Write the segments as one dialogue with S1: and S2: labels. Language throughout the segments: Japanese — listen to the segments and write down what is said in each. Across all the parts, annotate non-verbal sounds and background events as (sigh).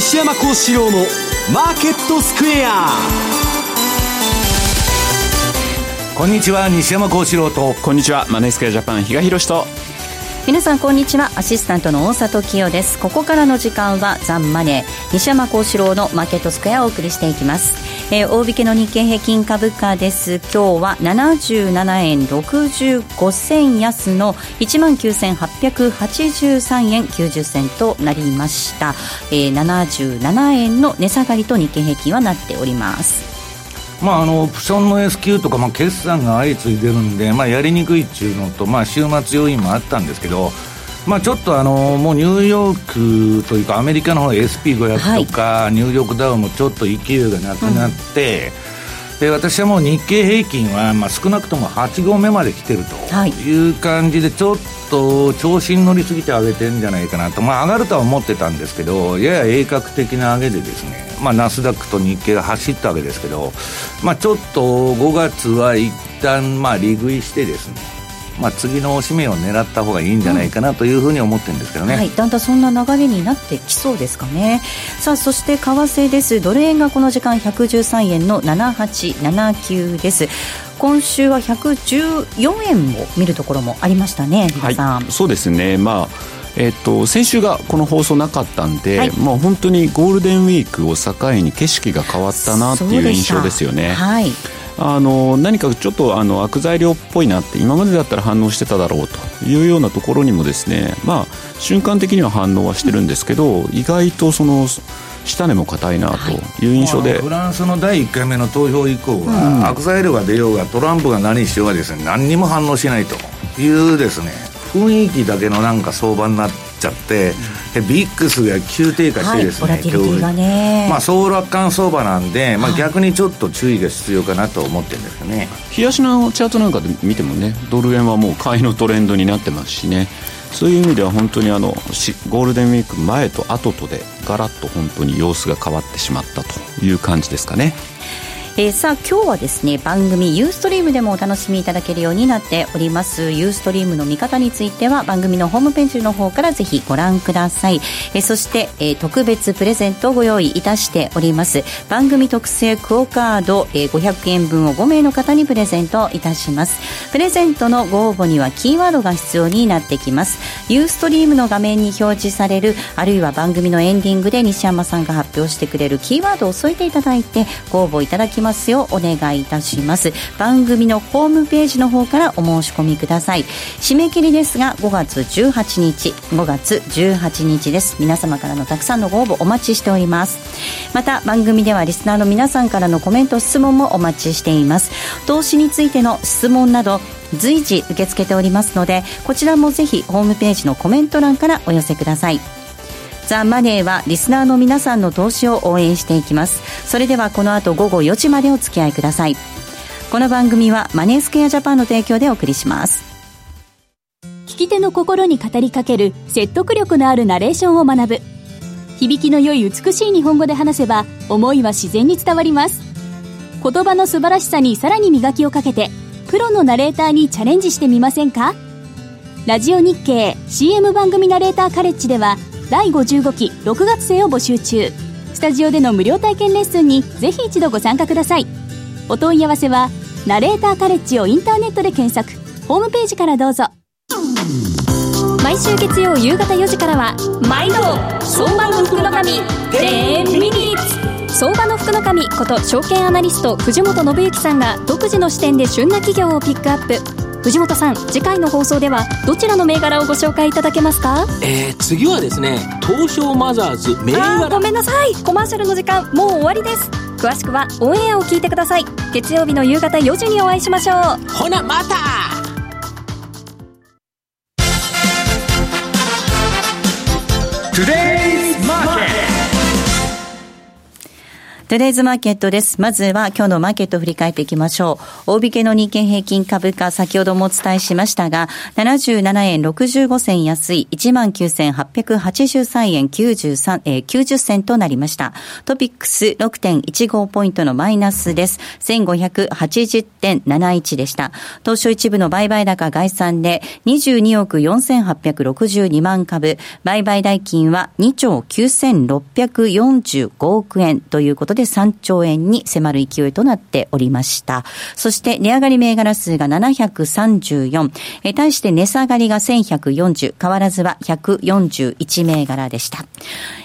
S1: 西山幸四郎のマーケットスクエア。
S2: こんにちは西山幸四郎と。
S3: こんにちはマネースクエアジャパン比嘉宏と。
S4: 皆さんこんにちはアシスタントの大里清です。ここからの時間はザンマネー西山幸四郎のマーケットスクエアをお送りしていきます、えー、大引けの日経平均株価です。今日は77円65銭安の1万9883円90銭となりました、えー、77円の値下がりと日経平均はなっております。
S2: まあ、あのオプションの S q とか、まあ、決算が相次いでるんで、まあ、やりにくいっていうのと、まあ、週末要因もあったんですけど、まあ、ちょっとあのもうニューヨークというかアメリカの方 SP500 とか、はい、ニューヨークダウもちょっと勢いがなくなって、うん、で私はもう日経平均は、まあ、少なくとも8合目まで来てるとい。う感じでちょっと調子に乗りすぎて上げてるんじゃないかなと、まあ、上がるとは思ってたんですけどやや鋭角的な上げでですね、まあ、ナスダックと日経が走ったわけですけど、まあ、ちょっと5月は一旦まあ利食いしてですねまあ、次の締めを狙った方がいいんじゃないかなというふうに思ってるんですけどね、うん、
S4: はい、だんだんそんな流れになってきそうですかね。さあそして為替です。ドル円がこの時間113円の7879です。今週は114円を見るところもありましたね、
S3: はい、そうですね、まあえっと、先週がこの放送なかったんで、はい、もう本当にゴールデンウィークを境に景色が変わったなっていう印象ですよね。はいあの何かちょっとあの悪材料っぽいなって今までだったら反応してただろうというようなところにもですねまあ瞬間的には反応はしてるんですけど、意外とその下値も硬いなという印象で、
S2: はい、フランスの第1回目の投票以降は、うん、悪材料が出ようがトランプが何しようがですね何にも反応しないというですね雰囲気だけのなんか相場になっちゃって、うん、ビックスが急低下してですね、はい、今日まあ総楽観相場なんで、まあ、逆にちょっと注意が必要かなと思ってるんですよね。
S3: 冷やしのチャートなんかで見てもねドル円はもう買いのトレンドになってますしね。そういう意味では本当にあのゴールデンウィーク前と後とでガラッと本当に様子が変わってしまったという感じですかね。
S4: えー、さあ今日はですね番組ユーストリームでもお楽しみいただけるようになっております。ユーストリームの見方については番組のホームページの方からぜひご覧ください、えー、そして、えー、特別プレゼントをご用意いたしております。番組特製クオカード、えー、500円分を5名の方にプレゼントいたします。プレゼントのご応募にはキーワードが必要になってきます。ユーストリームの画面に表示されるあるいは番組のエンディングで西山さんが発表してくれるキーワードを添えていただいてご応募いただきますようお願いいたします。番組のホームページの方からお申し込みください。締め切りですが5月18日5月18日です。皆様からのたくさんのご応募お待ちしております。また番組ではリスナーの皆さんからのコメント質問もお待ちしています。投資についての質問など随時受け付けておりますのでこちらもぜひホームページのコメント欄からお寄せください。ザ・マネーはリスナーの皆さんの投資を応援していきます。それではこの後午後4時までお付き合いください。この番組はマネースクエアジャパンの提供でお送りします。
S5: 聞き手の心に語りかける説得力のあるナレーションを学ぶ。響きの良い美しい日本語で話せば思いは自然に伝わります。言葉の素晴らしさにさらに磨きをかけてプロのナレーターにチャレンジしてみませんか？ラジオ日経 CM 番組ナレーターカレッジでは第55期6月生を募集中。スタジオでの無料体験レッスンにぜひ一度ご参加ください。お問い合わせは「ナレーターカレッジ」をインターネットで検索。ホームページからどうぞ。毎週月曜夕方4時からは「毎度相場の福の神10ミニッツ」相場の福の神こと証券アナリスト藤本信之さんが独自の視点で旬な企業をピックアップ。藤本さん次回の放送ではどちらの銘柄をご紹介いただけますか？
S6: えー、次はですね東証マザーズ銘柄。
S5: ごめんなさい。コマーシャルの時間もう終わりです。詳しくはオンエアを聞いてください。月曜日の夕方4時にお会いしましょう。
S6: ほなまた!
S4: Today Today's Market です。まずは今日のマーケットを振り返っていきましょう。大引けの日経平均株価、先ほどもお伝えしましたが、77円65銭安い、19,883円93、えー、90銭となりました。トピックス6.15ポイントのマイナスです。1580.71でした。東証一部の売買高概算で22億4862万株、売買代金は2兆9645億円ということで3兆円に迫る勢いとなっておりました。そして値上がり銘柄数が734、え対して値下がりが1140、変わらずは141銘柄でした。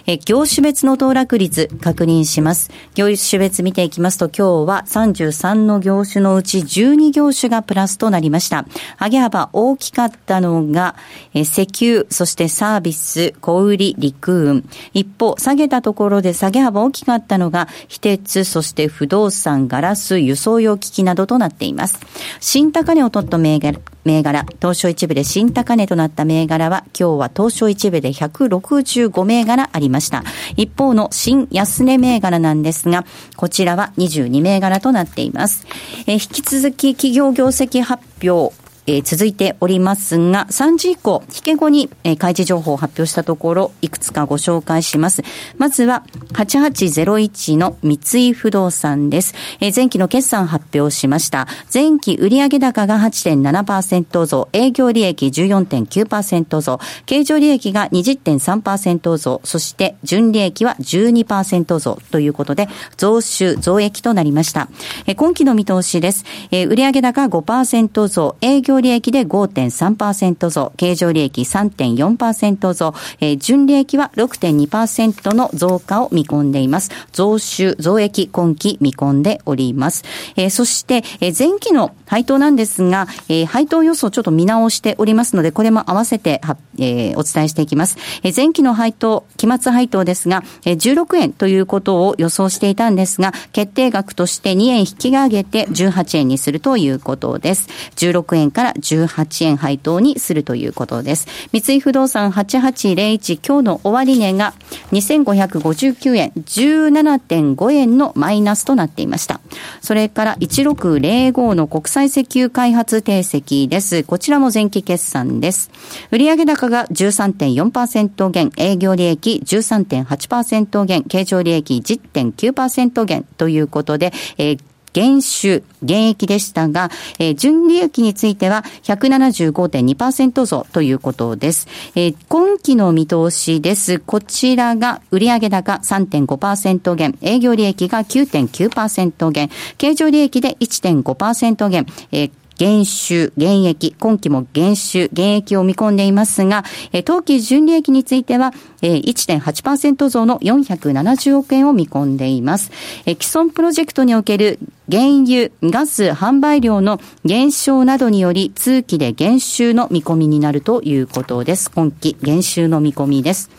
S4: え業種別の騰落率確認します。業種別見ていきますと今日は33の業種のうち12業種がプラスとなりました。上げ幅大きかったのが、え石油、そしてサービス、小売、陸運。一方、下げたところで下げ幅大きかったのが、非鉄、そして不動産、ガラス、輸送用機器などとなっています。新高値を取った銘柄、銘柄、東証一部で新高値となった銘柄は、今日は東証一部で165銘柄ありました。一方の新安値銘柄なんですが、こちらは22銘柄となっています。え引き続き企業業績発表、えー、続いておりますが、3時以降、引け後に、えー、開示情報を発表したところ、いくつかご紹介します。まずは、8801の三井不動産です。えー、前期の決算発表しました。前期売上高が8.7%増、営業利益14.9%増、経常利益が20.3%増、そして純利益は12%増ということで、増収、増益となりました。えー、今期の見通しです。えー、売上高5%増、営業利益で5.3%増、経常利益3.4%増、えー、純利益は6.2%の増加を見込んでいます。増収、増益、今期見込んでおります。えー、そして、えー、前期の配当なんですが、えー、配当予想ちょっと見直しておりますので、これも合わせては、えー、お伝えしていきます。えー、前期の配当、期末配当ですが、えー、16円ということを予想していたんですが、決定額として2円引き上げて18円にするということです。16円からから18円配当にするということです。三井不動産8801今日の終値が2559円17.5円のマイナスとなっていました。それから1605の国際石油開発定石です。こちらも前期決算です。売上高が13.4%減、営業利益13.8%減、経常利益10.9%減ということで、えー減収、減益でしたが、えー、純利益については175.2%増ということです。えー、今期の見通しです。こちらが売上高3.5%減、営業利益が9.9%減、経常利益で1.5%減、えー減収、減益、今期も減収、減益を見込んでいますが、え当期純利益については、え1.8%増の470億円を見込んでいます。え既存プロジェクトにおける原油、ガス販売量の減少などにより、通期で減収の見込みになるということです。今期減収の見込みです。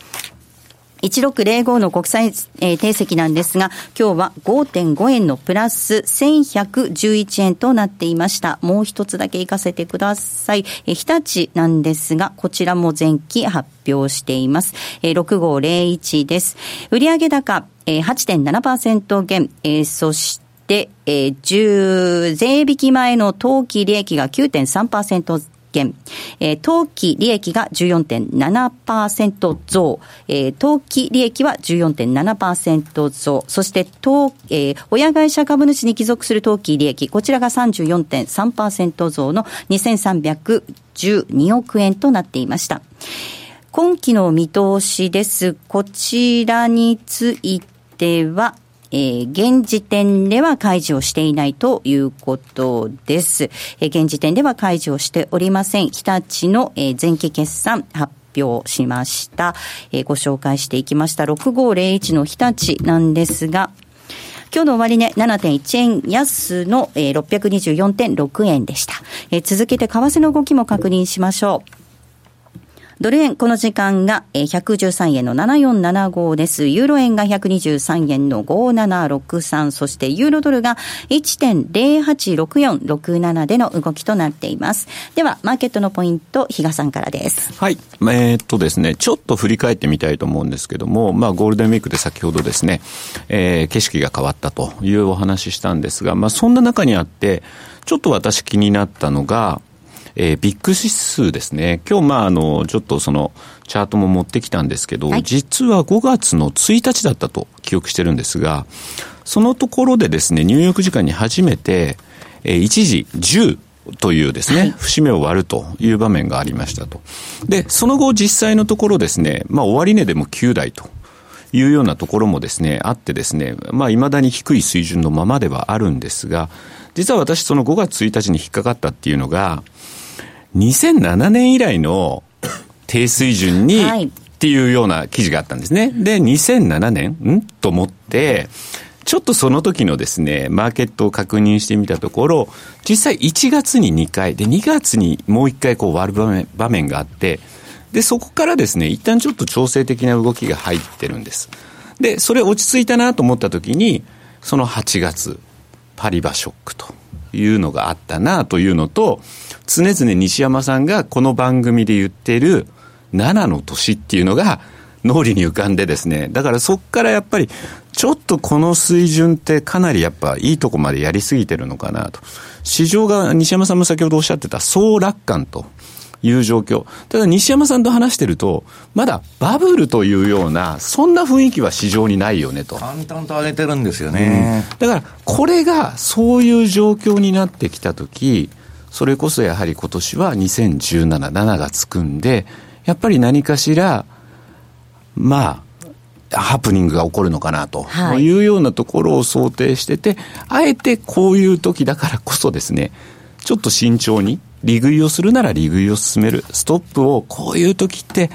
S4: 1605の国際、えー、定石なんですが、今日は5.5円のプラス1111円となっていました。もう一つだけ行かせてください。えー、日立なんですが、こちらも前期発表しています。えー、6501です。売上高、えー、8.7%減、えー、そしてで、えー、10、税引き前の当期利益が9.3%件、えー、当期利益が14.7%増、えー、当期利益は14.7%増、そして当、えー、親会社株主に帰属する当期利益、こちらが34.3%増の2312億円となっていました。今期の見通しです。こちらについては、えー、現時点では開示をしていないということです。えー、現時点では開示をしておりません。日立の、えー、前期決算発表しました。えー、ご紹介していきました。6501の日立なんですが、今日の終値、7.1円安の、えー、624.6円でした。えー、続けて為替の動きも確認しましょう。ドル円、この時間が113円の7475です。ユーロ円が123円の5763、そしてユーロドルが1.086467での動きとなっています。では、マーケットのポイント、比嘉さんからです。
S3: はい。えー、っとですね、ちょっと振り返ってみたいと思うんですけども、まあ、ゴールデンウィークで先ほどですね、えー、景色が変わったというお話ししたんですが、まあ、そんな中にあって、ちょっと私気になったのが、えー、ビッグ指数ですね。今日、まあ、あの、ちょっとその、チャートも持ってきたんですけど、はい、実は5月の1日だったと記憶してるんですが、そのところでですね、ニューヨーク時間に初めて、えー、一時10というですね、はい、節目を割るという場面がありましたと。で、その後実際のところですね、まあ終値でも9台というようなところもですね、あってですね、まあ未だに低い水準のままではあるんですが、実は私その5月1日に引っかかったっていうのが、2007年以来の低水準に、はい、っていうような記事があったんですね。で、2007年？ん？と思って、ちょっとその時のですね、マーケットを確認してみたところ、実際1月に2回、で、2月にもう1回こう割る場面場面があって、で、そこからですね、一旦ちょっと調整的な動きが入ってるんです。で、それ落ち着いたなと思った時に、その8月、パリバショックというのがあったなというのと、常々西山さんがこの番組で言っている7の年っていうのが脳裏に浮かんでですね、だからそっからやっぱりちょっとこの水準ってかなりやっぱいいとこまでやりすぎてるのかなと。市場が西山さんも先ほどおっしゃってた総楽観と。いう状況。ただ西山さんと話してると、まだバブルというような、そんな雰囲気は市場にないよねと。
S2: 淡々と上げてるんですよね。
S3: うん、だから、これがそういう状況になってきたとき、それこそやはり今年は2017、7がつくんで、やっぱり何かしら、まあ、ハプニングが起こるのかなというようなところを想定してて、はい、あえてこういう時だからこそですね、ちょっと慎重に、利食いをするなら利食いを進める、ストップをこういう時って、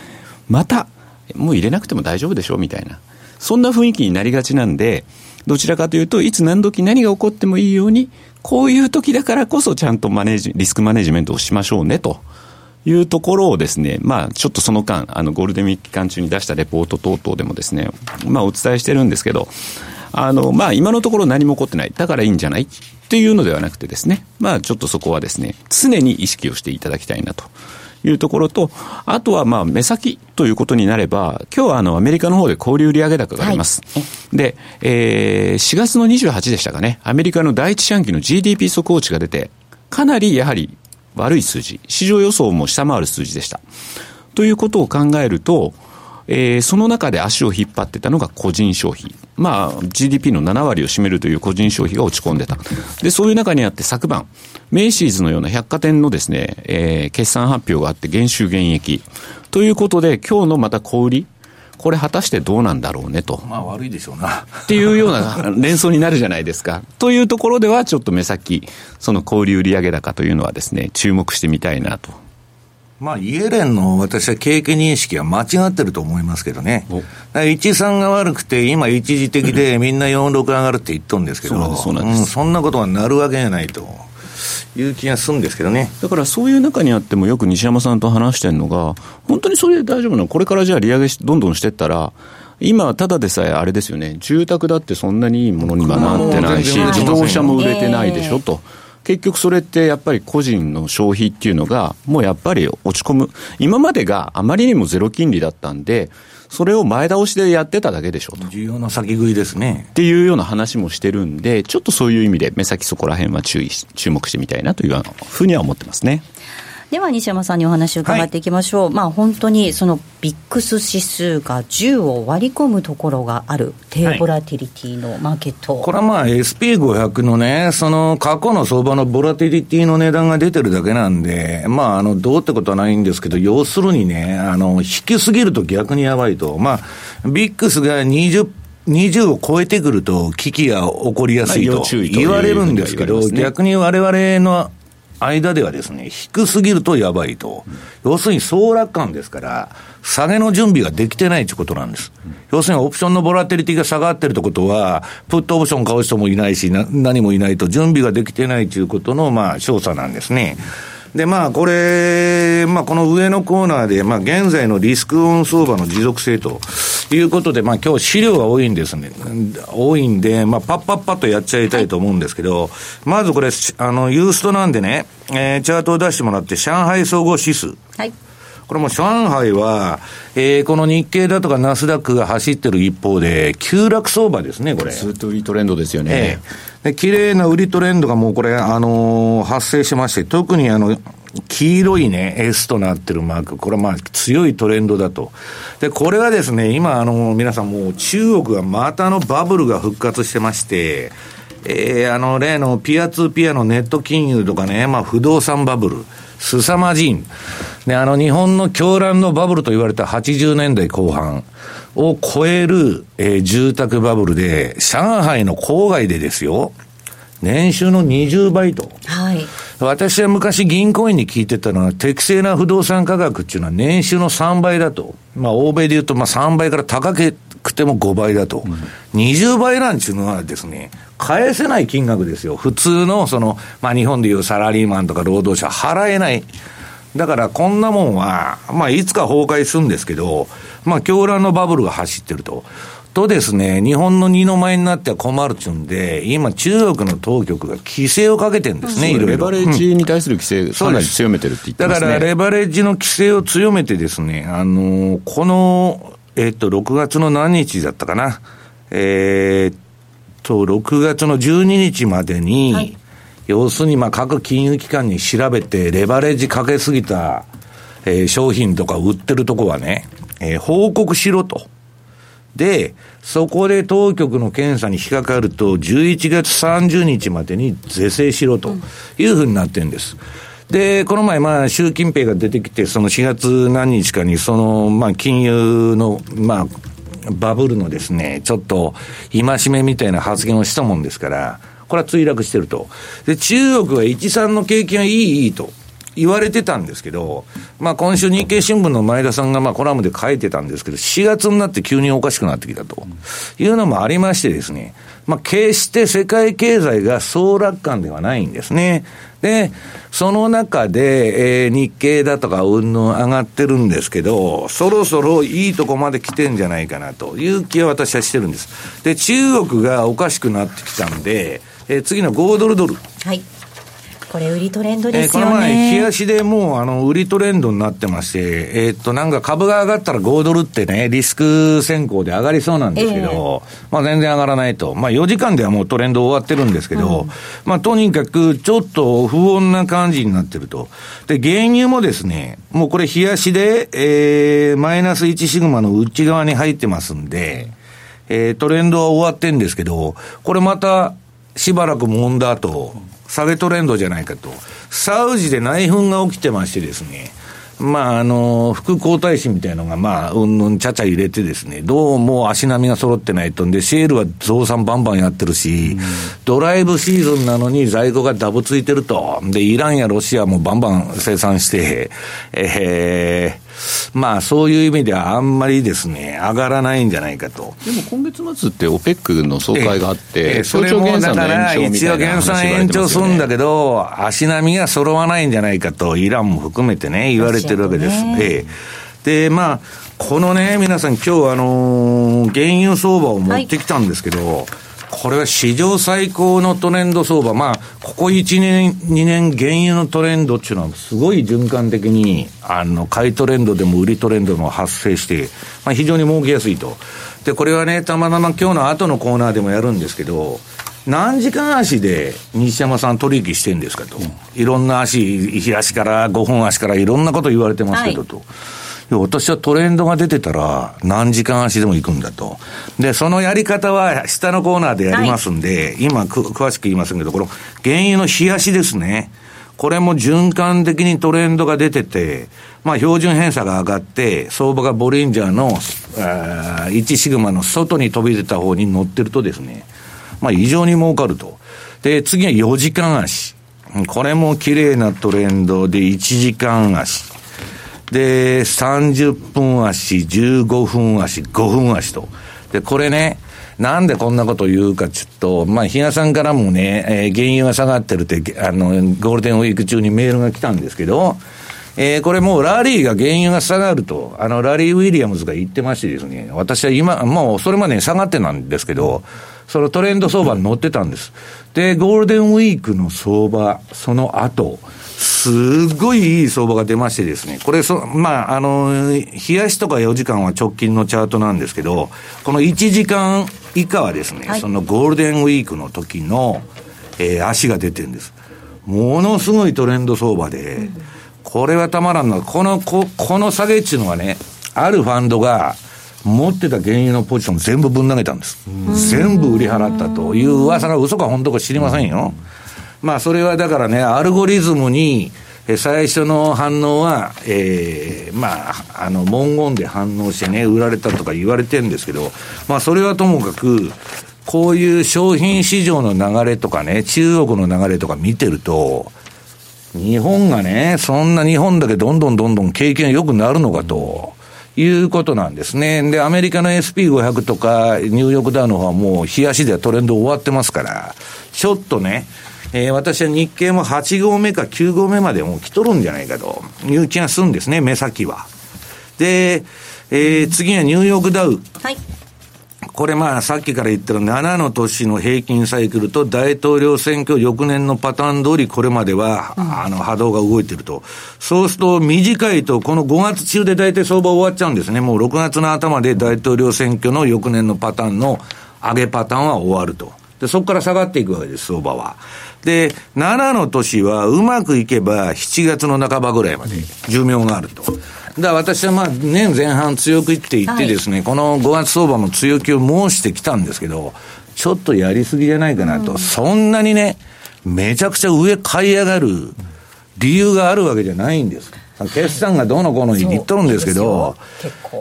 S3: また、もう入れなくても大丈夫でしょみたいな。そんな雰囲気になりがちなんで、どちらかというと、いつ何時何が起こってもいいように、こういう時だからこそちゃんとマネージ、リスクマネジメントをしましょうねと。いうところをですね、まあ、ちょっとその間、あの、ゴールデンウィーク期間中に出したレポート等々でもですね、まあ、お伝えしてるんですけど、あの、まあ、今のところ何も起こってない。だからいいんじゃない？っていうのではなくてですね、まあ、ちょっとそこはですね、常に意識をしていただきたいなと。いうところと、あとはまあ目先ということになれば、今日はあのアメリカの方で小売売上高があります。はい、で、えー、4月の28でしたかね、アメリカの第一四半期の GDP 速報値が出て、かなりやはり悪い数字、市場予想も下回る数字でした。ということを考えると、えー、その中で足を引っ張ってたのが個人消費。まあ、GDP の7割を占めるという個人消費が落ち込んでた。で、そういう中にあって昨晩、メイシーズのような百貨店のですね、えー、決算発表があって減収減益。ということで、今日のまた小売り、これ果たしてどうなんだろうねと。
S2: まあ悪いでしょうな。
S3: っていうような連想になるじゃないですか。というところではちょっと目先、その小売売上高というのはですね、注目してみたいなと
S2: まあ、イエレンの私は景気認識は間違ってると思いますけどね。1、3が悪くて、今一時的で (laughs) みんな4、6上がるって言っとるんですけど、そんうん、そんなことがなるわけがないと。いう気がするんですけどね。
S3: だからそういう中にあってもよく西山さんと話してるのが、本当にそれで大丈夫なの？これからじゃあ利上げどんどんしていったら、今、ただでさえあれですよね、住宅だってそんなにいいものにはなってないし、自動車も売れてないでしょと。結局それってやっぱり個人の消費っていうのが、もうやっぱり落ち込む。今までがあまりにもゼロ金利だったんで、それを前倒しでやってただけでしょと。
S2: 重要な先食いですね。
S3: っていうような話もしてるんで、ちょっとそういう意味で目先そこら辺は注意注目してみたいなというふうには思ってますね。
S4: では西山さんにお話を伺っていきましょう、はい、まあ本当にそのビックス指数が10を割り込むところがある低ボラティリティのマーケット、
S2: はい、これはまあ SP500 のねその過去の相場のボラティリティの値段が出てるだけなんでまああのどうってことはないんですけど要するにねあの引きすぎると逆にやばいと。まあビックスが20 20を超えてくると危機が起こりやすいと言われるんですけど、逆に我々の間ではですね、低すぎるとやばいと。要するに総楽観ですから、下げの準備ができてないということなんです。要するにオプションのボラテリティが下がってるということは、プットオプション買う人もいないし、何もいないと、準備ができてないということの、まあ、調査なんですね。で、まあ、これ、まあ、この上のコーナーで、まあ、現在のリスクオン相場の持続性ということで、まあ、今日資料が多いんですね。多いんで、まあ、パッパッパッとやっちゃいたいと思うんですけど、はい、まずこれ、あの、ユーストなんでね、えー、チャートを出してもらって、上海総合指数。はい。これも上海は、えー、この日経だとかナスダックが走ってる一方で、急落相場ですね、これ。
S3: ずっと売りトレンドですよね。
S2: えー、で綺麗な売りトレンドがもうこれ、あのー、発生しまして、特にあの、黄色いね、S となってるマーク、これはまあ強いトレンドだと。で、これはですね、今あの、皆さんもう中国がまたあのバブルが復活してまして、えー、あの例のピアツーピアのネット金融とかね、まあ不動産バブル。凄まじい。で、あの、日本の狂乱のバブルと言われた80年代後半を超える、えー、住宅バブルで、上海の郊外でですよ、年収の20倍と。はい。私は昔銀行員に聞いてたのは、適正な不動産価格っていうのは年収の3倍だと。まあ、欧米で言うと、まあ3倍から高くても5倍だと。うん、20倍なんていうのはですね、返せない金額ですよ。普通の、その、まあ日本でいうサラリーマンとか労働者払えない。だからこんなもんは、まあいつか崩壊するんですけど、まあ狂乱のバブルが走ってると。とですね、日本の二の舞になっては困るっちゅうんで、今、中国の当局が規制をかけてるんですね、いろいろ。
S3: レバレッジに対する規制、かなり強めてるって言ってます、
S2: ね、だから、レバレッジの規制を強めてですね、あのこの、えっと、6月の何日だったかな、えー、っと、6月の12日までに、はい、要するにまあ各金融機関に調べて、レバレッジかけすぎた、えー、商品とか売ってるとこはね、えー、報告しろと。で、そこで当局の検査に引っかかると、11月30日までに是正しろというふうになってるんです。で、この前、まあ、習近平が出てきて、その4月何日かに、その、まあ、金融の、まあ、バブルのですね、ちょっと、戒めみたいな発言をしたもんですから、これは墜落してると。で、中国は一産の景気がいい、いいと。言われてたんですけど、まあ今週日経新聞の前田さんがまあコラムで書いてたんですけど、4月になって急におかしくなってきたというのもありましてですね、まあ決して世界経済が総楽観ではないんですね。で、その中で、えー、日経だとかうんぬん上がってるんですけど、そろそろいいとこまで来てんじゃないかなという気は私はしてるんです。で、中国がおかしくなってきたんで、えー、次の5ドルドル。
S4: はい。これ売りトレンドですよ
S2: ね。えー、この
S4: 前、
S2: 冷やしでもう、あの、売りトレンドになってまして、えー、っと、なんか株が上がったら5ドルってね、リスク先行で上がりそうなんですけど、えー、まあ全然上がらないと。まあ4時間ではもうトレンド終わってるんですけど、うん、まあとにかくちょっと不穏な感じになってると。で、原油もですね、もうこれ冷やしで、えー、マイナス1シグマの内側に入ってますんで、えー、トレンドは終わってんですけど、これまたしばらく揉んだ後、下げトレンドじゃないかと。サウジで内紛が起きてましてですね、まあ、あの、副皇太子みたいのが、まあ、うんぬんちゃちゃ入れてですね、どうも足並みが揃ってないとんで、シェールは増産バンバンやってるし、うん、ドライブシーズンなのに在庫がダブついてると。で、イランやロシアもバンバン生産して、えー、まあそういう意味ではあんまりですね、上がらないんじゃないかと。
S3: でも今月末って OPEC の総会があって、え
S2: えそれもだから一応減産延長するんだけど、足並みが揃わないんじゃないかと、イランも含めてね、言われてるわけです。ええ、で、まあ、このね、皆さん今日あのー、原油相場を持ってきたんですけど、はいこれは史上最高のトレンド相場。まあ、ここ1年、2年、原油のトレンドっていうのは、すごい循環的に、あの、買いトレンドでも売りトレンドも発生して、まあ、非常に儲けやすいと。で、これはね、たまたま今日の後のコーナーでもやるんですけど、何時間足で西山さん取引してんですかと。いろんな足、日足から5本足からいろんなこと言われてますけどと。はい私はトレンドが出てたら何時間足でも行くんだと。で、そのやり方は下のコーナーでやりますんで、はい、今詳しく言いませんけど、この原油の冷やしですね。これも循環的にトレンドが出てて、まあ標準偏差が上がって、相場がボリンジャーの1シグマの外に飛び出た方に乗ってるとですね、まあ異常に儲かると。で、次は4時間足。これも綺麗なトレンドで1時間足。で、30分足、15分足、5分足と。で、これね、なんでこんなこと言うかちょっと、まあ、比嘉さんからもね、えー、原油が下がってるって、あの、ゴールデンウィーク中にメールが来たんですけど、えー、これもうラリーが原油が下がると、あの、ラリー・ウィリアムズが言ってましてですね、私は今、もうそれまで下がってなんですけど、そのトレンド相場に乗ってたんです。で、ゴールデンウィークの相場、その後、すごいいい相場が出ましてですね、これそ、まあ、あの、冷やしとか4時間は直近のチャートなんですけど、この1時間以下はですね、はい、そのゴールデンウィークの時の、えー、足が出てるんです。ものすごいトレンド相場で、うんこれはたまらんのこの、ここの下げっていうのはね、あるファンドが、持ってた原油のポジション全部ぶん投げたんです。全部売り払ったという噂が嘘か本当か知りませんよ。まあそれはだからね、アルゴリズムに、最初の反応は、ええー、まあ、あの、文言で反応してね、売られたとか言われてるんですけど、まあそれはともかく、こういう商品市場の流れとかね、中国の流れとか見てると、日本がね、そんな日本だけどんどんどんどん経験良くなるのかと。いうことなんですね。で、アメリカの SP500 とか、ニューヨークダウの方はもう、冷やしではトレンド終わってますから、ちょっとね、えー、私は日経も8合目か9合目までもう来とるんじゃないかという気がするんですね、目先は。で、えー、次はニューヨークダウ。はい。これまあさっきから言ってる7の年の平均サイクルと大統領選挙翌年のパターン通りこれまでは、あの波動が動いてると。そうすると短いとこの5月中で大体相場終わっちゃうんですね。もう6月の頭で大統領選挙の翌年のパターンの上げパターンは終わると。で、そこから下がっていくわけです、相場は。で、7の年はうまくいけば7月の半ばぐらいまで寿命があると。だから私はまあ年前半強くいって言ってですね、はい、この5月相場も強気を申してきたんですけど、ちょっとやりすぎじゃないかなと、うん、そんなにね、めちゃくちゃ上買い上がる理由があるわけじゃないんです。決算がどうのこうの言っとるんですけど、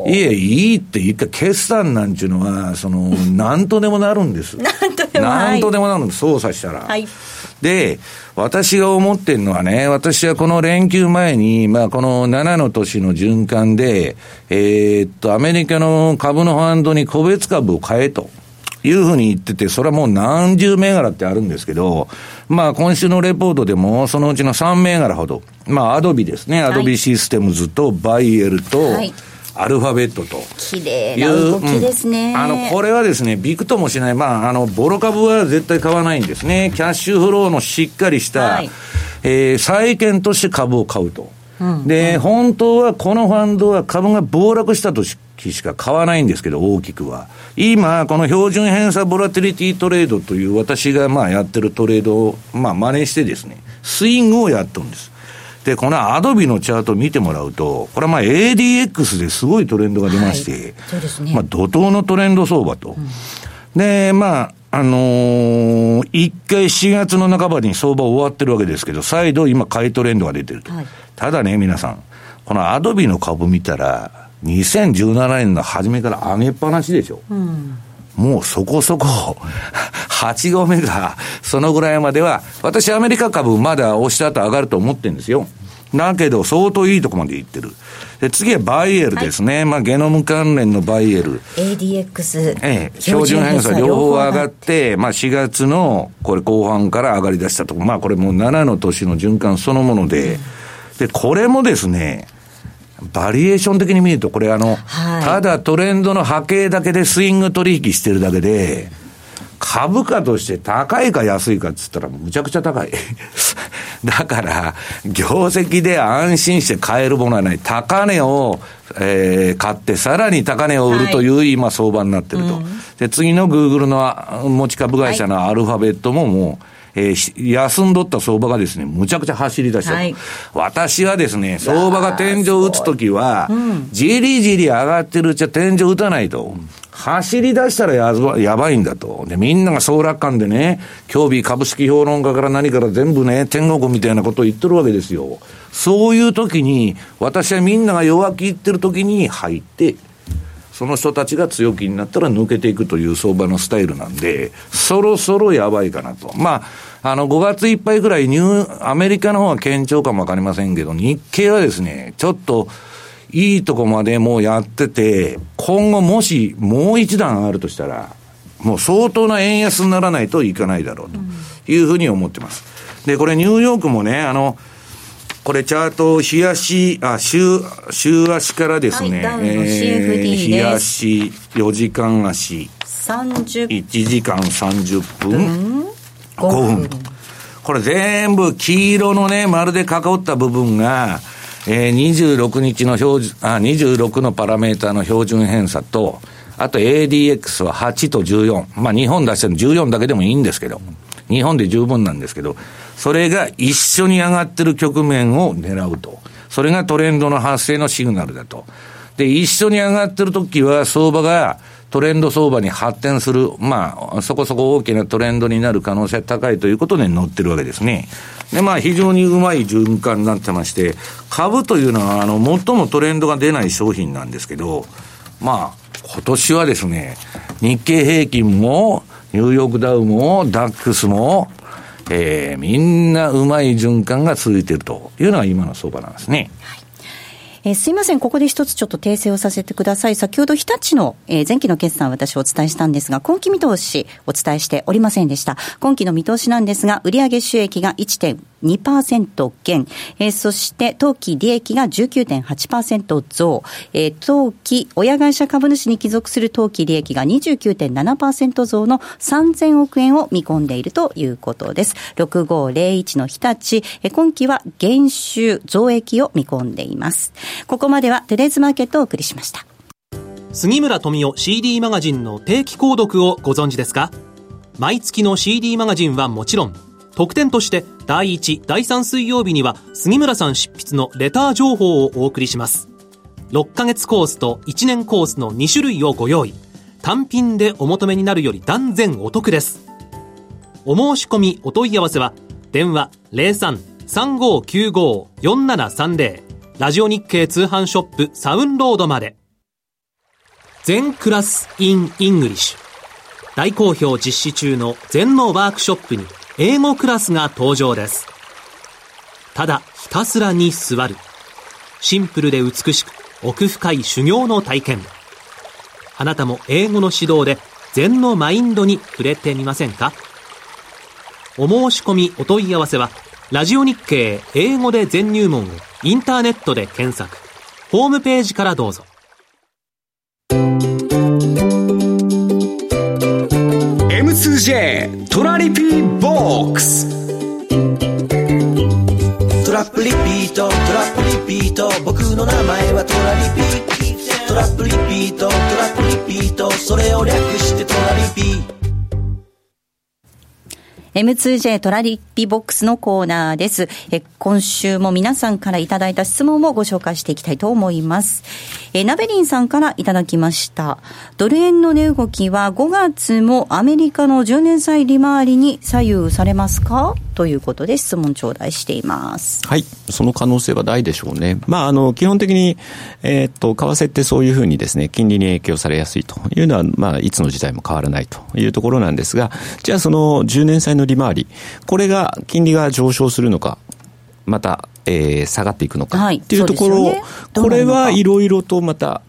S2: いえ、いいって言った決算なんちゅうのは、その、なんとでもなるんです。(laughs) なんとでもなんとでもなるんです、操作したら。はいで、私が思ってるのはね、私はこの連休前に、まあこの7の年の循環で、えー、っと、アメリカの株のファンドに個別株を買えと。いうふうに言ってて、それはもう何十銘柄ってあるんですけど、まあ今週のレポートでも、そのうちの3銘柄ほど、まあアドビですね、アドビシステムズとバイエルと、はいアルファベットと。
S4: 綺麗な動きですね、
S2: うん、あの、これはですね、びくともしない。まあ、あの、ボロ株は絶対買わないんですね。キャッシュフローのしっかりした、はい、えー、債券として株を買うと。うん、で、うん、本当はこのファンドは株が暴落したとしか買わないんですけど、大きくは。今、この標準偏差ボラティリティトレードという私がまあやってるトレードをまあ真似してですね、スイングをやっとるんです。で、このアドビのチャート見てもらうと、これはまあ ADX ですごいトレンドが出まして、はい、そうですね。まあ怒涛のトレンド相場と。うん、で、まあ、あのー、一回4月の半ばに相場終わってるわけですけど、再度今買いトレンドが出てると。はい、ただね、皆さん、このアドビの株見たら、2017年の初めから上げっぱなしでしょ。うんもうそこそこ、8合目が、そのぐらいまでは、私アメリカ株まだ押した後上がると思ってるんですよ。だけど、相当いいとこまで行ってる。で、次はバイエルですね。はい、まあ、ゲノム関連のバイエル。
S4: ADX。
S2: ええ、標準偏差両方上がって、まあ、4月の、これ後半から上がり出したとこ。まあ、これもう7の年の循環そのもので、で、これもですね、バリエーション的に見ると、これあの、はい、ただトレンドの波形だけでスイング取引してるだけで、株価として高いか安いかっつったらむちゃくちゃ高い。(laughs) だから、業績で安心して買えるものはない。高値を、えー、買って、さらに高値を売るという今相場になってると。はいうん、で、次のグーグルの持ち株会社のアルファベットももう、えー、休んどった相場がですね、むちゃくちゃ走り出した、はい、私はですね、相場が天井打つときは、じりじり上がってるうちは天井打たないと。走り出したらややばいんだと。で、みんなが総楽観でね、今日日株式評論家から何から全部ね、天国みたいなことを言ってるわけですよ。そういう時に、私はみんなが弱気言ってる時に入って、その人たちが強気になったら抜けていくという相場のスタイルなんで、そろそろやばいかなと。まあ、あの、5月いっぱいぐらいニュー、アメリカの方は堅調かもわかりませんけど、日経はですね、ちょっと、いいとこまでもうやってて、今後もしもう一段あるとしたら、もう相当な円安にならないといかないだろうというふうに思ってます。で、これニューヨークもね、あの、これチャート、日足、あ、週、週足からですね、はい、えー、日足、4時間足、
S4: 30
S2: 1時間30分、5分。これ全部黄色のね、丸で囲った部分が、えー、26日の標準、あ、26のパラメーターの標準偏差と、あと ADX は8と14。まあ日本出してるの14だけでもいいんですけど、日本で十分なんですけど、それが一緒に上がってる局面を狙うと。それがトレンドの発生のシグナルだと。で、一緒に上がってる時は相場がトレンド相場に発展する、まあ、そこそこ大きなトレンドになる可能性高いということで乗ってるわけですね。で、まあ、非常にうまい循環になってまして、株というのは、あの、最もトレンドが出ない商品なんですけど、まあ、今年はですね、日経平均も、ニューヨークダウも、ダックスも、えー、みんなうまい循環が続いているというのが今の相場なんですね。はい
S4: えー、すいません、ここで一つちょっと訂正をさせてください。先ほど日立の、えー、前期の決算私お伝えしたんですが、今期見通しお伝えしておりませんでした。今期の見通しなんですが、売上収益が1.2%減、えー、そして当期利益が19.8%増、えー、当期親会社株主に帰属する当期利益が29.7%増の3000億円を見込んでいるということです。6501の日立、えー、今期は減収増益を見込んでいます。ここまではテレーズマーケットをお送りしました。
S7: 杉村富夫 CD マガジンの定期購読をご存知ですか？毎月の CD マガジンはもちろん、特典として第1、第3水曜日には杉村さん執筆のレター情報をお送りします。6ヶ月コースと1年コースの2種類をご用意。単品でお求めになるより断然お得です。お申し込みお問い合わせは、電話03-3595-4730ラジオ日経通販ショップサウンロードまで。 Zen Class in English。大好評実施中の禅のワークショップに英語クラスが登場です。ただひたすらに座る。シンプルで美しく奥深い修行の体験。あなたも英語の指導で禅のマインドに触れてみませんか？お申し込みお問い合わせはラジオ日経英語で全入門をインターネットで検索。ホームページからどうぞ。
S1: M2J トラリピーボックス
S8: トラップリピートトラップリピート僕の名前はトラリピトラップリピートトラップリピートそれを略してトラリピ
S4: M2J トラリピボックスのコーナーです。え今週も皆さんからいただいた質問をご紹介していきたいと思います。えナベリンさんからいただきました。ドル円の値動きは5月もアメリカの10年債利回りに左右されますか？ということで質問頂戴しています。
S3: はい。その可能性は大でしょうね。まあ、あの、基本的に、えー、っと、為替ってそういうふうにですね、金利に影響されやすいというのは、まあ、いつの時代も変わらないというところなんですが、じゃあその10年債の利回り、これが、金利が上昇するのか、また、えー、下がっていくのかっていうところを、はいね、これはいろいろとまた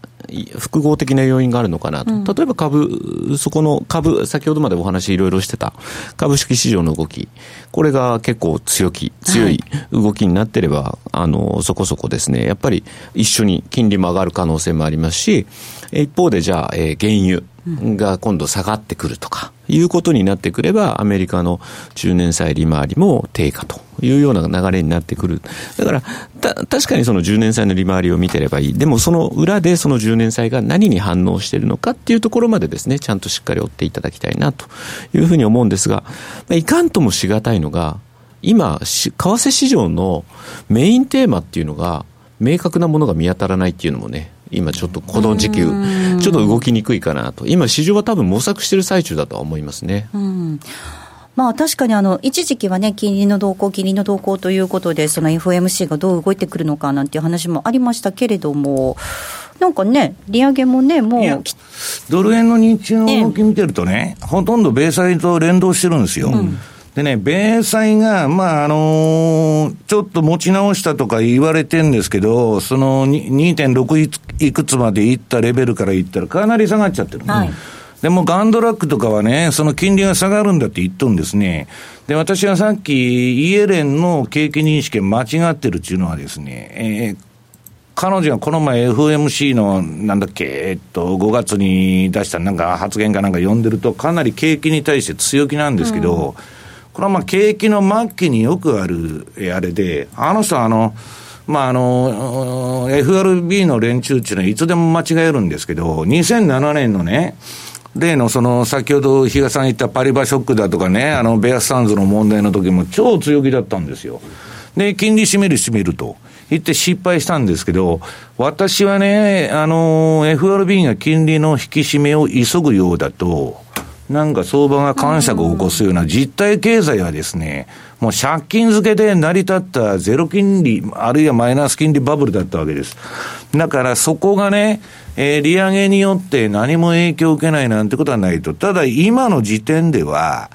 S3: 複合的な要因があるのかなと、うん、例えば株、そこの株、先ほどまでお話いろいろしてた。株式市場の動き、これが結構強気、強い動きになってれば、はい、あの、そこそこですね、やっぱり一緒に金利も上がる可能性もありますし、一方でじゃあ、えー、原油が今度下がってくるとか、いうことになってくれば、アメリカの10年債利回りも低下というような流れになってくる。だから、た、確かにその10年債の利回りを見てればいい。でもその裏でその10年債が何に反応しているのかっていうところまでですね、ちゃんとしっかり追っていただきたいなというふうに思うんですが、いかんともしがたいのが、今、為替市場のメインテーマっていうのが、明確なものが見当たらないっていうのもね、今ちょっとこの時期、ちょっと動きにくいかなと、今、市場は多分模索している最中だとは思いますね。
S4: うんまあ確かにあの、一時期はね、金利の動向、金利の動向ということで、その FOMC がどう動いてくるのかなんていう話もありましたけれども、なんかね、利上げもね、もう。
S2: ドル円の日中の動き見てるとね、ほとんど米債と連動してるんですよ。うんでね、米債が、まあ、あのー、ちょっと持ち直したとか言われてんですけど、その2.6いくつまでいったレベルからいったらかなり下がっちゃってる。はいでもガンドラックとかはね、その金利が下がるんだって言っとるんですね。で、私はさっき、イエレンの景気認識間違ってるっていうのはですね、えー、彼女がこの前 FMC の、なんだっけ、えっと、5月に出したなんか発言かなんか読んでると、かなり景気に対して強気なんですけど、うん、これはまあ景気の末期によくある、あれで、あの人あの、まあ、あの、FRB の連中っていうのはいつでも間違えるんですけど、2007年のね、例のその、先ほど比嘉さん言ったパリバショックだとかね、あの、ベアスタンズの問題の時も超強気だったんですよ。で、金利締める締めると。言って失敗したんですけど、私はね、あの、FRB が金利の引き締めを急ぐようだと、なんか相場が感触を起こすような実体経済はですね、もう借金付けで成り立ったゼロ金利、あるいはマイナス金利バブルだったわけです。だからそこがね、えー、利上げによって何も影響を受けないなんてことはないと。ただ今の時点では、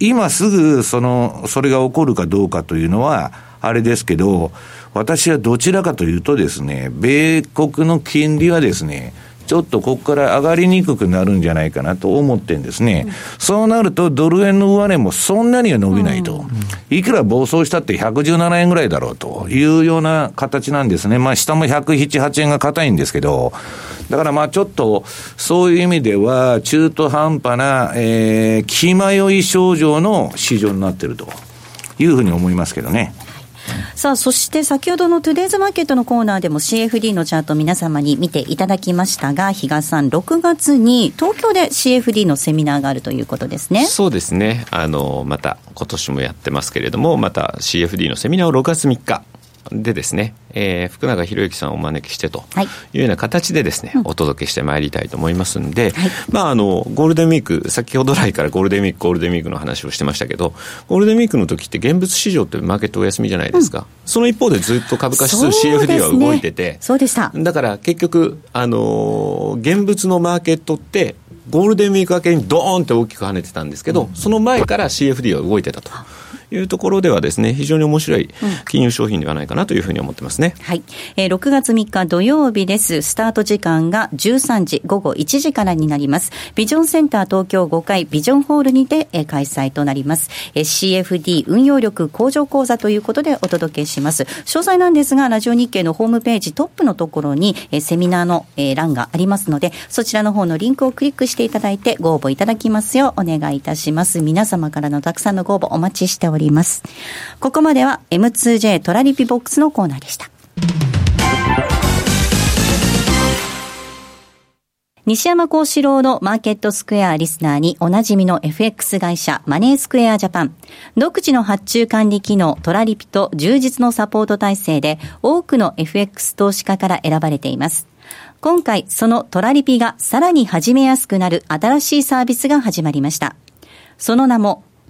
S2: 今すぐその、それが起こるかどうかというのは、あれですけど、私はどちらかというとですね、米国の金利はですね、ちょっとここから上がりにくくなるんじゃないかなと思ってんですね。うん、そうなると、ドル円の上値もそんなには伸びないと。うん、いくら暴走したって117円ぐらいだろうというような形なんですね。まあ、下も107、8円が硬いんですけど、だからまあちょっと、そういう意味では、中途半端な、えー、気迷い症状の市場になっているというふうに思いますけどね。
S4: さあ、そして先ほどのトゥデイズマーケットのコーナーでも CFD のチャート皆様に見ていただきましたが、比嘉さん、6月に東京で CFD のセミナーがあるということですね。
S3: そうですね。あの、また今年もやってますけれども、また CFD のセミナーを6月3日、でですね、えー、福永博之さんをお招きしてというような形でですね、はい、お届けしてまいりたいと思いますんで、はい、まああの、ゴールデンウィーク、先ほど来からゴールデンウィーク、ゴールデンウィークの話をしてましたけど、ゴールデンウィークの時って現物市場ってマーケットお休みじゃないですか。うん、その一方でずっと株価指数 CFD は動いてて、
S4: そうでした。
S3: だから結局、あの、現物のマーケットって、ゴールデンウィーク明けにドーンって大きく跳ねてたんですけど、うん、その前から CFD は動いてたと。いうところではですね、非常に面白い金融商品ではないかなというふうに思ってますね。
S4: はい。えー、6月3日土曜日です。スタート時間が13時、午後1時からになります。ビジョンセンター東京5階ビジョンホールにて、えー、開催となります。えー、CFD 運用力向上講座ということでお届けします。詳細なんですが、ラジオ日経のホームページトップのところに、えー、セミナーの、えー、欄がありますので、そちらの方のリンクをクリックしていただいてご応募いただきますようお願いいたします。皆様からのたくさんのご応募お待ちしております。ここまでは M2J トラリピボックスのコーナーでした。西山幸四郎のマーケットスクエアリスナーにおなじみの FX 会社マネースクエアジャパン。独自の発注管理機能トラリピと充実のサポート体制で多くの FX 投資家から選ばれています。今回そのトラリピがさらに始めやすくなる新しいサービスが始まりました。その名も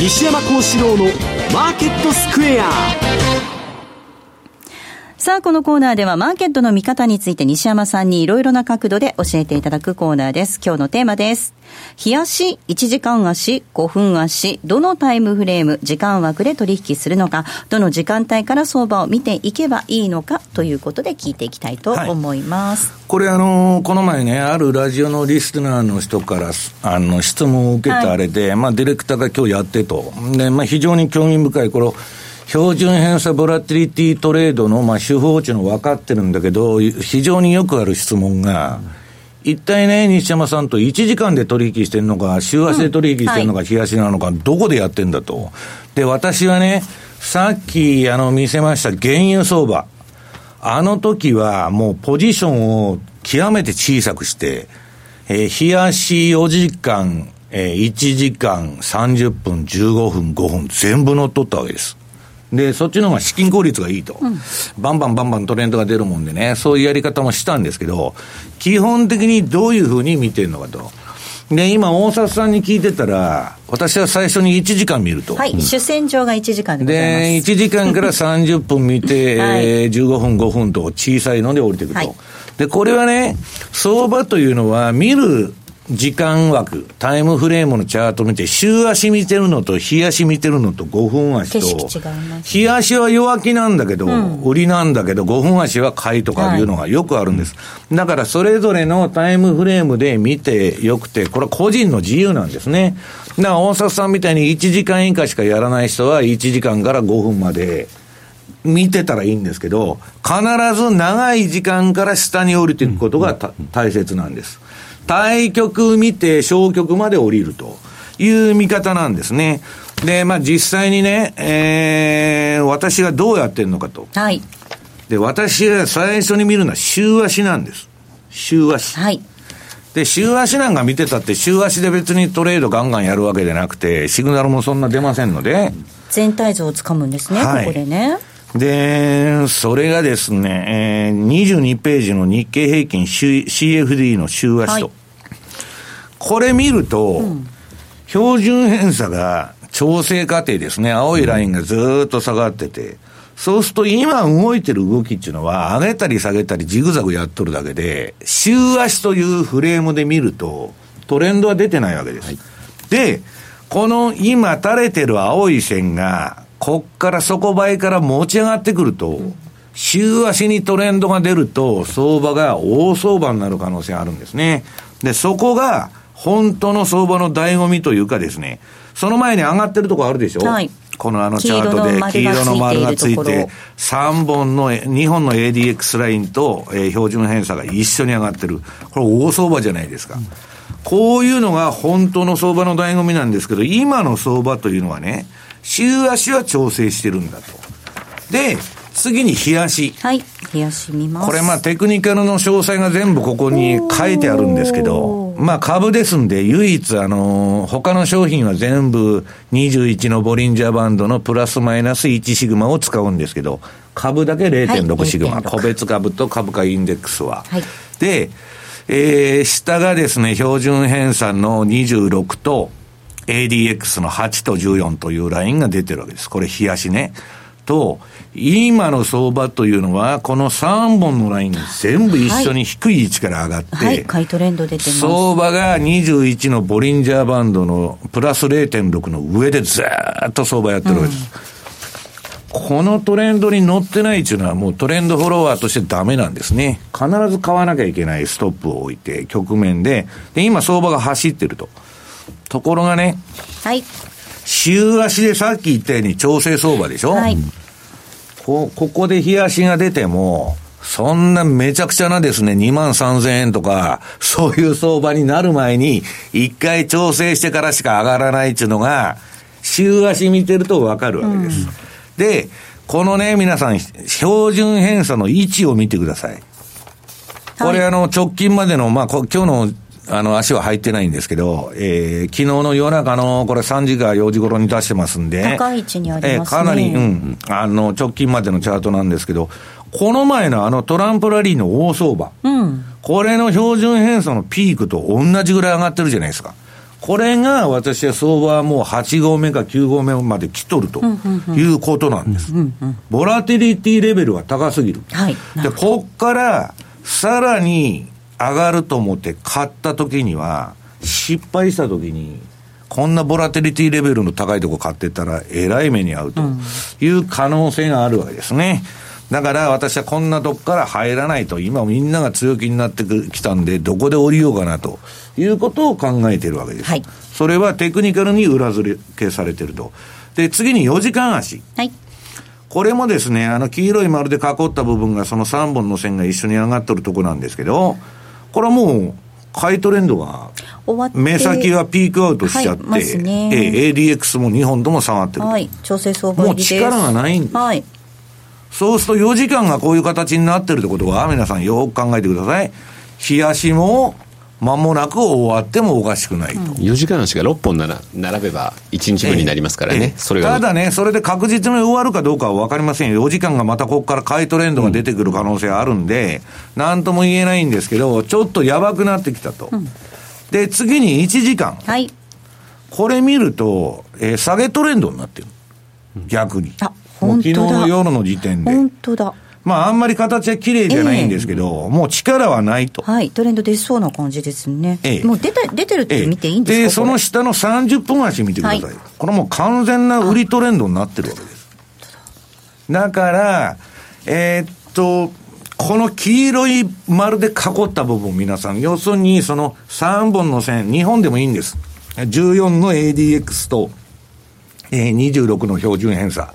S1: 西山幸四郎のマーケットスクエア。
S4: さあ、このコーナーではマーケットの見方について西山さんにいろいろな角度で教えていただくコーナーです。今日のテーマです。日足、1時間足、5分足、どのタイムフレーム、時間枠で取引するのか、どの時間帯から相場を見ていけばいいのかということで聞いていきたいと思います。はい、
S2: これあの、この前ね、あるラジオのリスナーの人からあの質問を受けたあれで、はい、まあディレクターが今日やってと。で、まあ非常に興味深い、この、標準偏差ボラティリティトレードの、まあ、手法値の分かってるんだけど、非常によくある質問が、一体ね、西山さんと1時間で取引してるのか、週足で取引してるのか、日足なのか、どこでやってんだと。で、私はね、さっき、あの、見せました原油相場。あの時はもうポジションを極めて小さくして、えー、日足4時間、えー、1時間、30分、15分、5分、全部乗っ取ったわけです。で、そっちの方が資金効率がいいと、うん、バンバンバンバントレンドが出るもんでね、そういうやり方もしたんですけど、基本的にどういうふうに見てるのかと。で、今、大里さんに聞いてたら、私は最初に1時間見ると。
S4: はい、うん、主戦場が1時間でございます。
S2: で、1時間から30分見て、はい、えー、15分、5分と小さいので降りていくと。はい、で、これはね、相場というのは、見る時間枠、タイムフレームのチャート見て、週足見てるのと、日足見てるのと、5分足と、日足は弱気なんだけど、うん、売りなんだけど、5分足は買いとかいうのがよくあるんです。はい、だから、それぞれのタイムフレームで見てよくて、これは個人の自由なんですね。だから、大阪さんみたいに1時間以下しかやらない人は、1時間から5分まで、見てたらいいんですけど、必ず長い時間から下に降りていくことが大切なんです。対局見て消極まで降りるという見方なんですね。で、まあ実際にね、えー、私がどうやってるのかと。
S4: はい。
S2: で、私が最初に見るのは週足なんです。週足。
S4: はい。
S2: で、週足なんか見てたって、週足で別にトレードガンガンやるわけでなくて、シグナルもそんな出ませんので。
S4: 全体像をつかむんですね、はい、ここでね。
S2: で、それがですね、えー、22ページの日経平均 CFD の週足と。はいこれ見ると、うん、標準偏差が調整過程ですね。青いラインがずっと下がってて、そうすると今動いてる動きっていうのは、上げたり下げたりジグザグやっとるだけで、週足というフレームで見ると、トレンドは出てないわけです。はい、で、この今垂れてる青い線が、こっから底倍から持ち上がってくると、週足にトレンドが出ると、相場が大相場になる可能性あるんですね。で、そこが、本当の相場の醍醐味というかですね、その前に上がってるとこあるでしょ？はい。このあのチャートで黄色の丸がついて、3本の、2本の ADX ラインと、えー、標準偏差が一緒に上がってる。これ大相場じゃないですか。うん、こういうのが本当の相場の醍醐味なんですけど、今の相場というのはね、週足は調整してるんだと。で、次に日足。
S4: はい。日足見ます。
S2: これまあテクニカルの詳細が全部ここに書いてあるんですけど、まあ株ですんで唯一あの、他の商品は全部21のボリンジャーバンドのプラスマイナス1シグマを使うんですけど、株だけ0.6シグマ、はい、個別株と株価インデックスは。はい、で、えー、下がですね、標準偏差の26と、ADX の8と14というラインが出てるわけです。これ、冷やしね。と、今の相場というのは、この3本のライン全部一緒に低い位置から上がって、はい、
S4: 買いトレンド出て
S2: 相場が21のボリンジャーバンドのプラス0.6の上でずっと相場やってるわけです。うん、このトレンドに乗ってないっていうのはもうトレンドフォロワーとしてダメなんですね。必ず買わなきゃいけないストップを置いて、局面で。で、今相場が走ってると。ところがね。
S4: はい。
S2: 週足でさっき言ったように調整相場でしょ？はい。こ、ここで冷やしが出ても、そんなめちゃくちゃなですね、2万3000円とか、そういう相場になる前に、一回調整してからしか上がらないっていうのが、週足見てるとわかるわけです。うん、で、このね、皆さん、標準偏差の位置を見てください。これ、あの、直近までの、まあ、今日のあの、足は入ってないんですけど、えー、昨日の夜中の、これ3時か4時頃に出してますんで、
S4: 高い位置にあります、
S2: ね、えー、かなり、うん、あの、直近までのチャートなんですけど、この前のあのトランプラリーの大相場、
S4: うん、
S2: これの標準偏差のピークと同じぐらい上がってるじゃないですか。これが私は相場はもう8合目か9合目まで来とるということなんです。ボラティリティレベルが高すぎる。
S4: はい、
S2: で、こっからさらに上がると思って買った時には、失敗した時に、こんなボラテリティレベルの高いとこ買ってたら、えらい目に遭うという可能性があるわけですね。だから私はこんなとこから入らないと、今みんなが強気になってきたんで、どこで降りようかなということを考えているわけです。
S4: はい、
S2: それはテクニカルに裏付けされてると。で、次に4時間足。
S4: はい。
S2: これもですね、あの黄色い丸で囲った部分がその3本の線が一緒に上がっとるとこなんですけど、これはもう、買いトレンドが、目先はピークアウトしちゃって、はいね、ADX も2本とも下がってる。
S4: はい、調整相場
S2: もう力がないんです。はい。そうすると4時間がこういう形になってるってことは、皆さんよく考えてください。冷やしも間もなく終わってもおかしくないと。うん、
S3: 4時間足が6本なら並べば1日分になりますからね、
S2: それただね、それで確実に終わるかどうかは分かりませんよ。4時間がまたここから買いトレンドが出てくる可能性あるんで、なん、とも言えないんですけど、ちょっとやばくなってきたと。うん、で、次に1時間。はい。これ見ると、えー、下げトレンドになってる。逆に。あ、
S4: 本当だ。
S2: 昨日の夜の時点で。
S4: 本当だ。
S2: まあ、あんまり形は綺麗じゃないんですけど、えー、もう力はないと。
S4: はい、トレンド出そうな感じですね。えー、もう出て出てるって見ていいんですか、
S2: えー、で、その下の30分足見てください。はい、これもう完全な売りトレンドになってるわけです。だから、えー、っと、この黄色い丸で囲った部分、皆さん、要するにその3本の線、日本でもいいんです。14の ADX と、えー、26の標準偏差。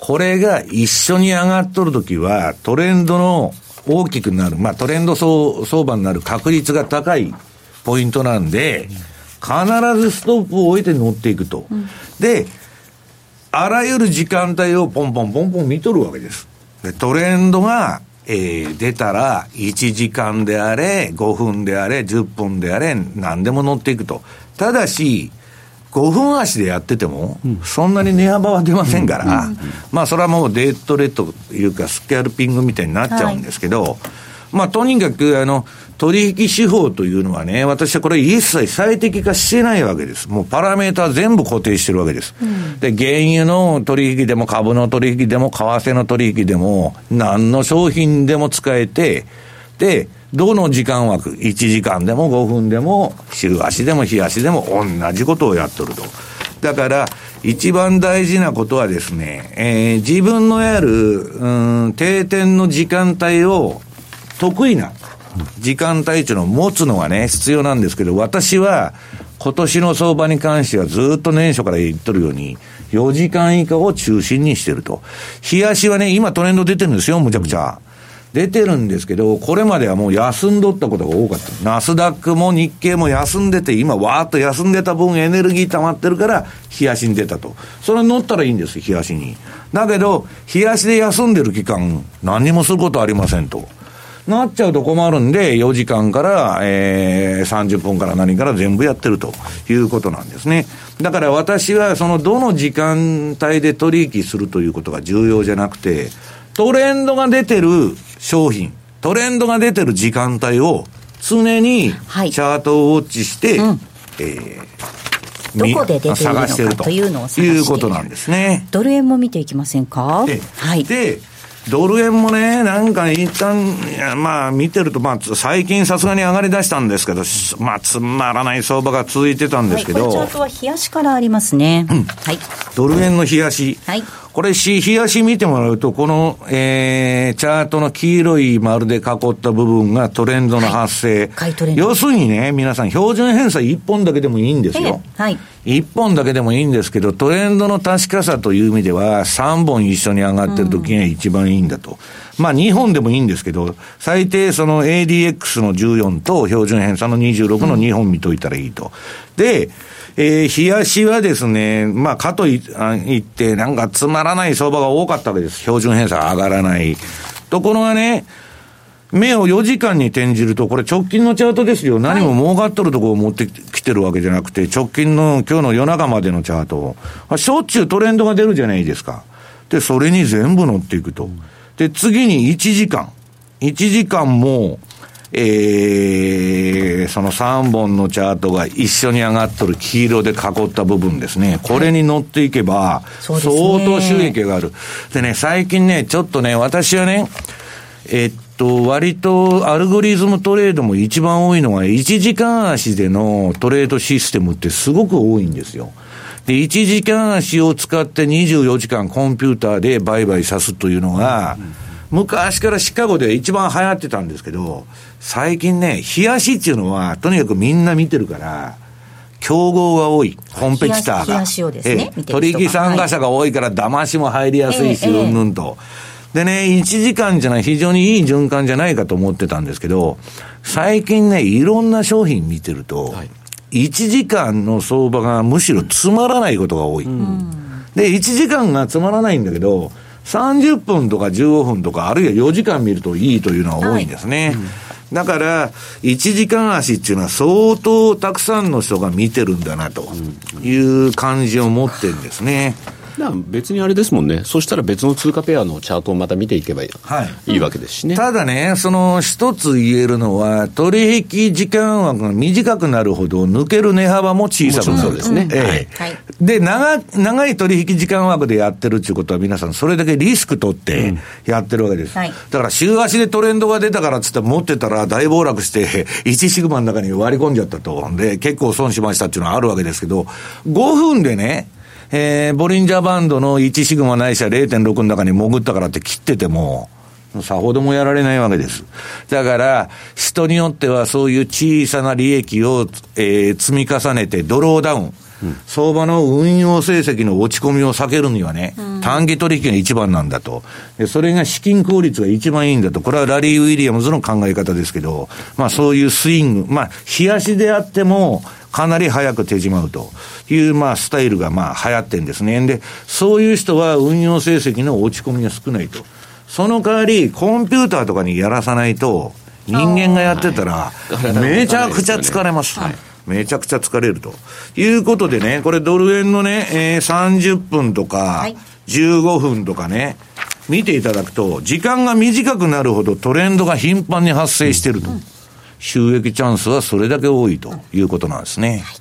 S2: これが一緒に上がっとるときは、トレンドの大きくなる、まあトレンド相相場になる確率が高いポイントなんで、必ずストップを置いて乗っていくと。うん、で、あらゆる時間帯をポンポンポンポン見とるわけです。で、トレンドが、えー、出たら、1時間であれ、5分であれ、10分であれ、何でも乗っていくと。ただし、5分足でやってても、そんなに値幅は出ませんから、まあ、それはもうデートレッドというか、スキャルピングみたいになっちゃうんですけど、はい、まあ、とにかく、あの、取引手法というのはね、私はこれ一切最適化してないわけです。もうパラメータ全部固定してるわけです。うん、で、原油の取引でも株の取引でも為替の取引でも何の商品でも使えて、で、どの時間枠、1時間でも5分でも、週足でも日足でも同じことをやっとると。だから、一番大事なことはですね、えー、自分のやる、うん、定点の時間帯を得意な時間帯というのを持つのがね、必要なんですけど、私は今年の相場に関してはずっと年初から言っとるように、4時間以下を中心にしてると。日足はね、今トレンド出てるんですよ、むちゃくちゃ。出てるんですけど、これまではもう休んどったことが多かった。ナスダックも日経も休んでて、今わーっと休んでた分エネルギー溜まってるから、冷やしに出たと。それ乗ったらいいんです、冷やしに。だけど、冷やしで休んでる期間、何にもすることありませんと。なっちゃうと困るんで、4時間から、えー、30分から何から全部やってるということなんですね。だから私は、そのどの時間帯で取引するということが重要じゃなくて、トレンドが出てる商品、トレンドが出てる時間帯を常にチャートをウォッチして、はいうん、
S4: えー、どこで出てるのかというのを探して
S2: いうことなんですね。
S4: ドル円も見ていきませんか？
S2: はい。で、ドル円もね、なんか一旦、まあ見てると、まあ最近さすがに上がり出したんですけど、まあつまらない相場が続いてたんですけど。はい、
S4: チャートは冷やしからありますね。うん。はい。
S2: ドル円の冷やし。はい。これ、し、冷やし見てもらうと、この、えー、チャートの黄色い丸で囲った部分がトレンドの発生。はい、要するにね、皆さん、標準偏差1本だけでもいいんですよ。はい。1本だけでもいいんですけど、トレンドの確かさという意味では、3本一緒に上がってる時が一番いいんだと。うん、まあ、2本でもいいんですけど、最低その ADX の14と標準偏差の26の2本見といたらいいと。で、えー、冷やしはですね、まあ、かといって、なんかつまらない相場が多かったわけです。標準偏差上がらない。ところがね、目を4時間に転じると、これ直近のチャートですよ。何も儲かっとるところを持ってきてるわけじゃなくて、直近の今日の夜中までのチャート。しょっちゅうトレンドが出るじゃないですか。で、それに全部乗っていくと。で、次に1時間。1時間も、えー、その3本のチャートが一緒に上がっとる黄色で囲った部分ですね。これに乗っていけば、相当収益がある。でね、最近ね、ちょっとね、私はね、えっと、割とアルゴリズムトレードも一番多いのが、1時間足でのトレードシステムってすごく多いんですよ。で、1時間足を使って24時間コンピューターで売買さすというのが、昔からシカゴで一番流行ってたんですけど、最近ね、冷やしっていうのは、とにかくみんな見てるから、競合が多い、コンペティターが。
S4: ね、
S2: え取引参加者が多いから、騙しも入りやすいし、うんぬんと。でね、1時間じゃない、非常にいい循環じゃないかと思ってたんですけど、最近ね、いろんな商品見てると、はい、1時間の相場がむしろつまらないことが多い。うん、で、1時間がつまらないんだけど、30分とか15分とか、あるいは4時間見るといいというのは多いんですね。はいうんだから、1時間足っていうのは相当たくさんの人が見てるんだなという感じを持ってるんですね。
S3: 別にあれですもんね、そしたら別の通貨ペアのチャートをまた見ていけばいいはい、いいわけですしね。
S2: ただね、その一つ言えるのは、取引時間枠が短くなるほど、抜ける値幅も小さくなる。そうですね。ええ、はい、で長、長い取引時間枠でやってるっていうことは、皆さん、それだけリスク取ってやってるわけです。うんはい、だから、週足でトレンドが出たからっつって持ってたら大暴落して、(laughs) 1シグマの中に割り込んじゃったと。で、結構損しましたっていうのはあるわけですけど、5分でね、えー、ボリンジャーバンドの1シグマないしは0.6の中に潜ったからって切ってても、さほどもやられないわけです。だから、人によってはそういう小さな利益を、えー、積み重ねてドローダウン。うん、相場の運用成績の落ち込みを避けるにはね、うん、短期取引が一番なんだと。それが資金効率が一番いいんだと。これはラリー・ウィリアムズの考え方ですけど、まあそういうスイング、まあ、冷やしであっても、かなり早く手じまうという、まあ、スタイルが、まあ、流行ってんですね。で、そういう人は運用成績の落ち込みが少ないと。その代わり、コンピューターとかにやらさないと、人間がやってたら、めちゃくちゃ疲れます。はいめちゃくちゃ疲れると。いうことでね、これドル円のね、えー、30分とか、15分とかね、見ていただくと、時間が短くなるほどトレンドが頻繁に発生してると。うん収益チャンスはそれだけ多いということなんですね。はい、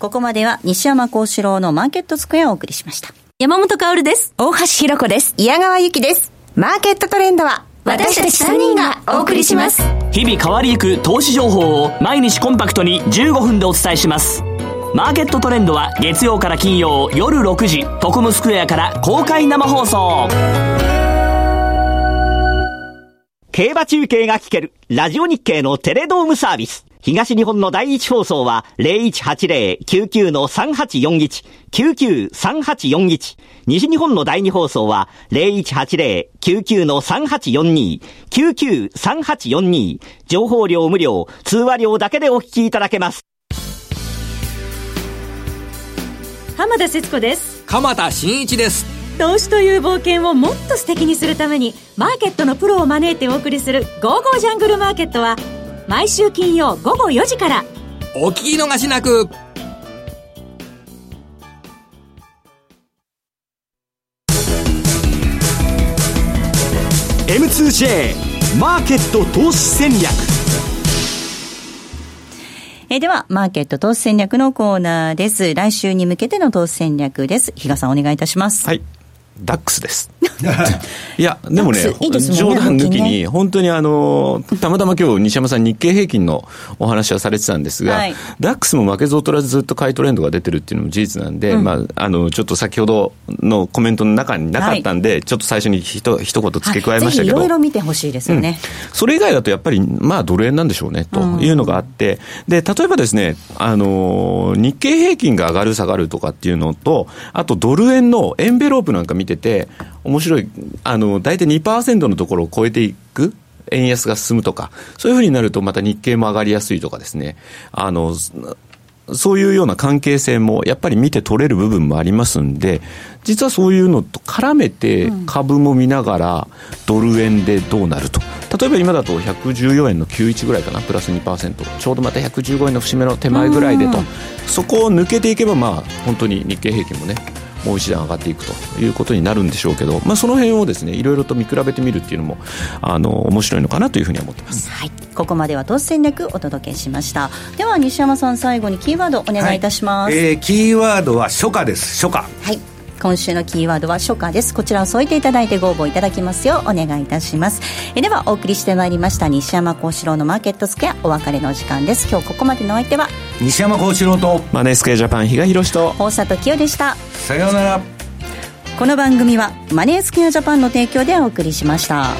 S4: ここまでは西山幸四郎のマーケットスクエアをお送りしました。
S9: 山本薫です。
S10: 大橋弘子です。
S11: 矢川由紀です。マーケットトレンドは
S12: 私たち3人がお送りします。
S13: 日々変わりゆく投資情報を毎日コンパクトに15分でお伝えします。マーケットトレンドは月曜から金曜夜6時、トコムスクエアから公開生放送。
S14: 競馬中継が聞ける、ラジオ日経のテレドームサービス。東日本の第一放送は0180-99-3841、99-3841。西日本の第二放送は0180-99-3842、99-3842。情報量無料、通話料だけでお聞きいただけます。
S15: 浜田節子です。
S6: 鎌田新一です。
S15: 投資という冒険をもっと素敵にするためにマーケットのプロを招いてお送りする「ゴーゴージャングルマーケット」は毎週金曜午後4時から
S6: お聞き逃しなく
S1: M2J マーケット投資戦略
S4: えー、では、マーケット投資戦略のコーナーです。来週に向けての投資戦略です。比嘉さんお願いいたします。
S3: はい。ダックスです。(laughs) いや、でもね、いいね。冗談抜きに、本当にあの、たまたま今日西山さん日経平均のお話はされてたんですが、はい、ダックスも負けず劣らずずっと買いトレンドが出てるっていうのも事実なんで、うん、まあ、あの、ちょっと先ほどのコメントの中になかったんで、はい、ちょっと最初にひと一言付け加えましたけど。
S4: い。ろいろ見てほしいですよね、
S3: うん、それ以外だとやっぱり、まあ、ドル円なんでしょうね、というのがあって、で、例えばですね、あの、日経平均が上がる下がるとかっていうのと、あとドル円のエンベロープなんか見てて、面白い、あの、大体2%のところを超えていく。円安が進むとか、そういうふうになるとまた日経も上がりやすいとかですね、あの、そういうような関係性もやっぱり見て取れる部分もありますんで、実はそういうのと絡めて株も見ながらドル円でどうなると。例えば今だと114円の91ぐらいかな、プラス2%。ちょうどまた115円の節目の手前ぐらいでと。そこを抜けていけばまあ本当に日経平均もね、もう一段上がっていくということになるんでしょうけど、まあ、その辺をですねいろいろと見比べてみるっていうのもあの面白いのかなというふうに思ってます、
S4: はい、ここまでは投資戦略お届けしました。では西山さん最後にキーワードお願いいたします、はい、
S2: えー、キーワードは初夏です。初夏。
S4: はい今週のキーワードは初夏です。こちらを添えていただいてご応募いただきますようお願いいたします。えではお送りしてまいりました西山幸四郎のマーケットスクエアお別れの時間です。今日ここまでのお相手は
S2: 西山幸四郎と
S3: マネースクエアジャパン比嘉宏と。
S4: 大里清でした。
S2: さようなら。
S4: この番組はマネースクエアジャパンの提供でお送りしました。